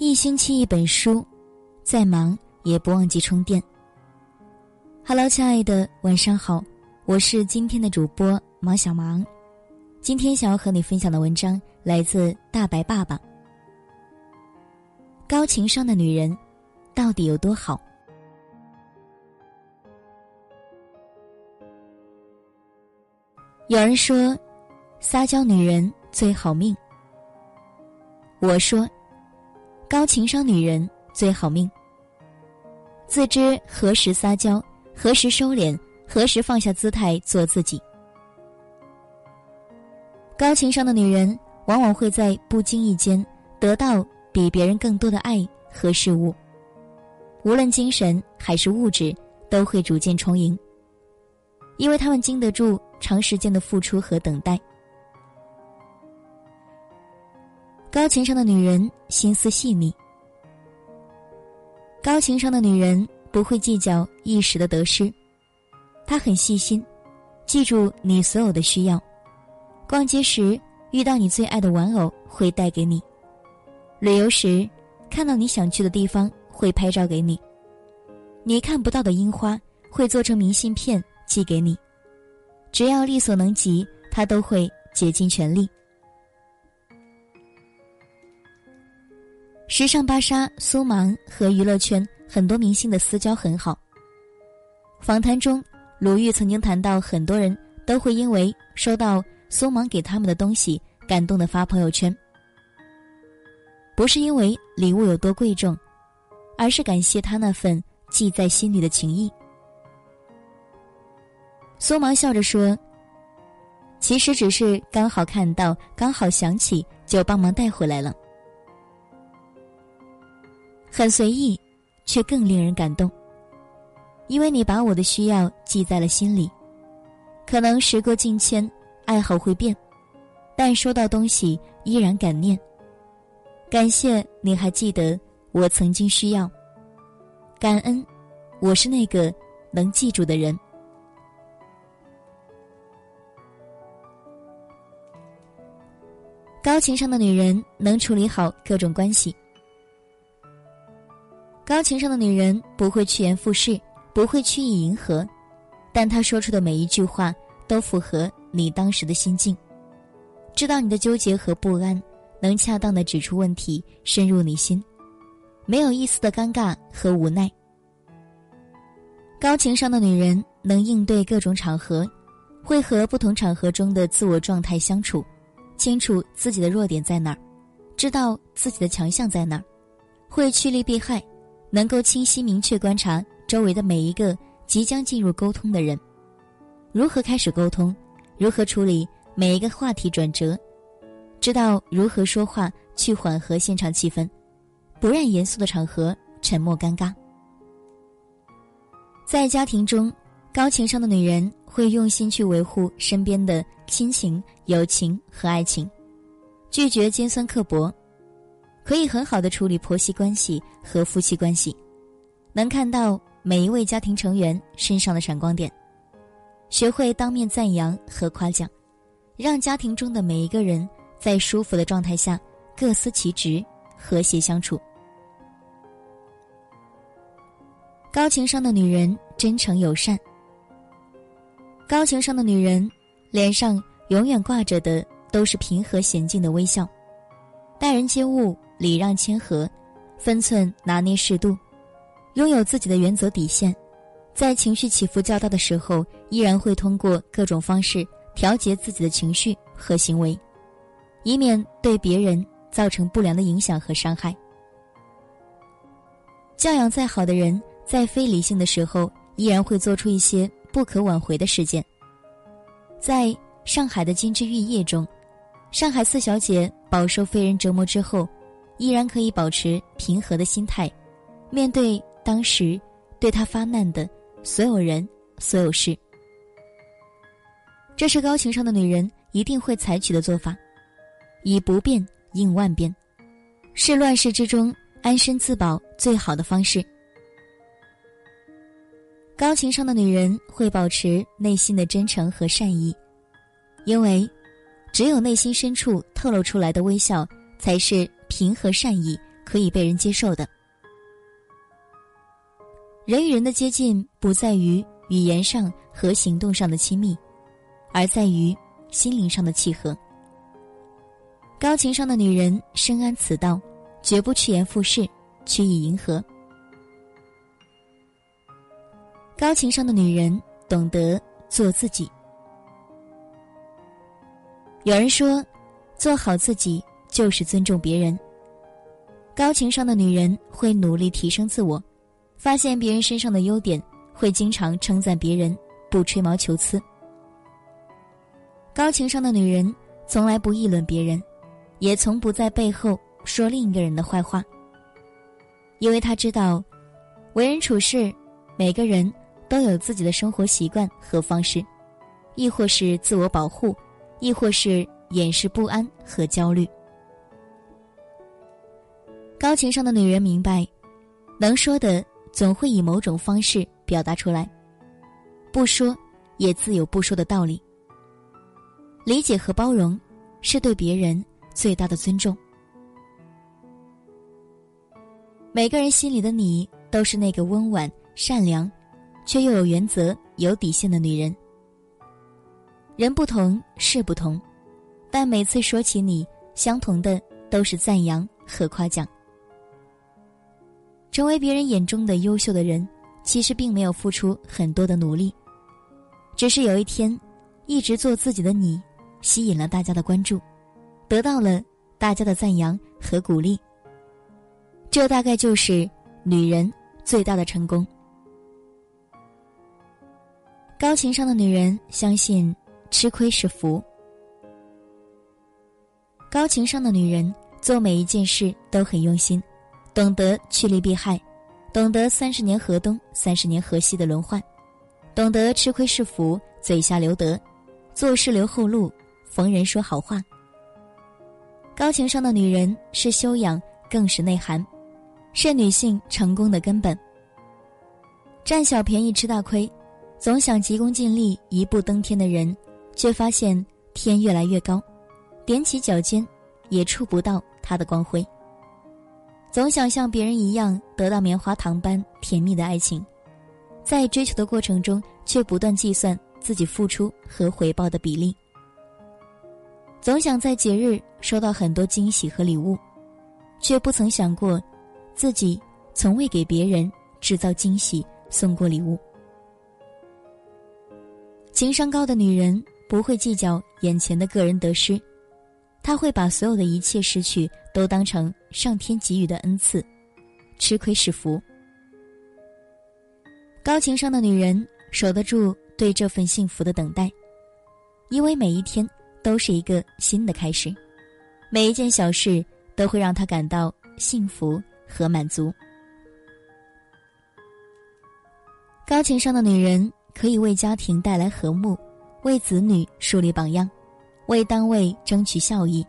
一星期一本书，再忙也不忘记充电。Hello，亲爱的，晚上好，我是今天的主播毛小芒。今天想要和你分享的文章来自大白爸爸。高情商的女人到底有多好？有人说，撒娇女人最好命。我说。高情商女人最好命，自知何时撒娇，何时收敛，何时放下姿态做自己。高情商的女人往往会在不经意间得到比别人更多的爱和事物，无论精神还是物质，都会逐渐充盈，因为他们经得住长时间的付出和等待。高情商的女人心思细腻。高情商的女人不会计较一时的得失，她很细心，记住你所有的需要。逛街时遇到你最爱的玩偶会带给你，旅游时看到你想去的地方会拍照给你，你看不到的樱花会做成明信片寄给你，只要力所能及，她都会竭尽全力。时尚芭莎苏芒和娱乐圈很多明星的私交很好。访谈中，鲁豫曾经谈到，很多人都会因为收到苏芒给他们的东西感动的发朋友圈，不是因为礼物有多贵重，而是感谢他那份记在心里的情谊。苏芒笑着说：“其实只是刚好看到，刚好想起，就帮忙带回来了。”很随意，却更令人感动。因为你把我的需要记在了心里，可能时过境迁，爱好会变，但收到东西依然感念。感谢你还记得我曾经需要，感恩，我是那个能记住的人。高情商的女人能处理好各种关系。高情商的女人不会趋炎附势，不会曲意迎合，但她说出的每一句话都符合你当时的心境，知道你的纠结和不安，能恰当的指出问题，深入你心，没有一丝的尴尬和无奈。高情商的女人能应对各种场合，会和不同场合中的自我状态相处，清楚自己的弱点在哪儿，知道自己的强项在哪儿，会趋利避害。能够清晰明确观察周围的每一个即将进入沟通的人，如何开始沟通，如何处理每一个话题转折，知道如何说话去缓和现场气氛，不让严肃的场合沉默尴尬。在家庭中，高情商的女人会用心去维护身边的亲情、友情和爱情，拒绝尖酸刻薄。可以很好的处理婆媳关系和夫妻关系，能看到每一位家庭成员身上的闪光点，学会当面赞扬和夸奖，让家庭中的每一个人在舒服的状态下各司其职，和谐相处。高情商的女人真诚友善，高情商的女人脸上永远挂着的都是平和娴静的微笑，待人接物。礼让谦和，分寸拿捏适度，拥有自己的原则底线，在情绪起伏较大的时候，依然会通过各种方式调节自己的情绪和行为，以免对别人造成不良的影响和伤害。教养再好的人，在非理性的时候，依然会做出一些不可挽回的事件。在上海的金枝玉叶中，上海四小姐饱受非人折磨之后。依然可以保持平和的心态，面对当时对他发难的所有人、所有事。这是高情商的女人一定会采取的做法，以不变应万变，是乱世之中安身自保最好的方式。高情商的女人会保持内心的真诚和善意，因为只有内心深处透露出来的微笑，才是。平和善意、可以被人接受的。人与人的接近，不在于语言上和行动上的亲密，而在于心灵上的契合。高情商的女人深谙此道，绝不趋炎附势，曲意迎合。高情商的女人懂得做自己。有人说，做好自己就是尊重别人。高情商的女人会努力提升自我，发现别人身上的优点，会经常称赞别人，不吹毛求疵。高情商的女人从来不议论别人。也从不在背后说另一个人的坏话，因为她知道，为人处事，每个人都有自己的生活习惯和方式，亦或是自我保护，亦或是掩饰不安和焦虑。高情商的女人明白，能说的总会以某种方式表达出来，不说也自有不说的道理。理解和包容，是对别人。最大的尊重。每个人心里的你，都是那个温婉、善良，却又有原则、有底线的女人。人不同，事不同，但每次说起你，相同的都是赞扬和夸奖。成为别人眼中的优秀的人，其实并没有付出很多的努力，只是有一天，一直做自己的你，吸引了大家的关注。得到了大家的赞扬和鼓励，这大概就是女人最大的成功。高情商的女人相信吃亏是福。高情商的女人做每一件事都很用心，懂得趋利避害，懂得三十年河东三十年河西的轮换，懂得吃亏是福，嘴下留德，做事留后路，逢人说好话。高情商的女人是修养，更是内涵，是女性成功的根本。占小便宜吃大亏，总想急功近利一步登天的人，却发现天越来越高，踮起脚尖也触不到他的光辉。总想像别人一样得到棉花糖般甜蜜的爱情，在追求的过程中却不断计算自己付出和回报的比例。总想在节日收到很多惊喜和礼物，却不曾想过，自己从未给别人制造惊喜、送过礼物。情商高的女人不会计较眼前的个人得失，她会把所有的一切失去都当成上天给予的恩赐，吃亏是福。高情商的女人守得住对这份幸福的等待，因为每一天。都是一个新的开始，每一件小事都会让她感到幸福和满足。高情商的女人可以为家庭带来和睦，为子女树立榜样，为单位争取效益，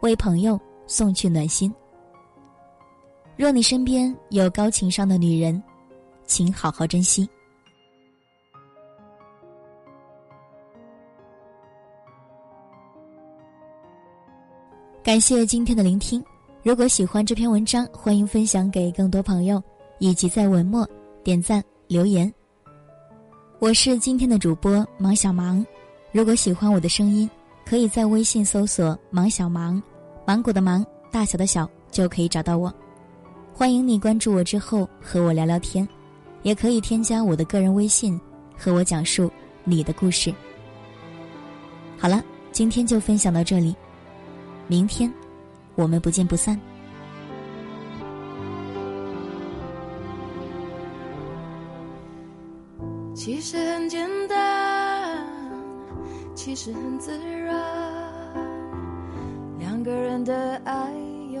为朋友送去暖心。若你身边有高情商的女人，请好好珍惜。感谢今天的聆听。如果喜欢这篇文章，欢迎分享给更多朋友，以及在文末点赞留言。我是今天的主播芒小芒。如果喜欢我的声音，可以在微信搜索“芒小芒”，芒果的芒，大小的小，就可以找到我。欢迎你关注我之后和我聊聊天，也可以添加我的个人微信和我讲述你的故事。好了，今天就分享到这里。明天，我们不见不散。其实很简单，其实很自然，两个人的爱有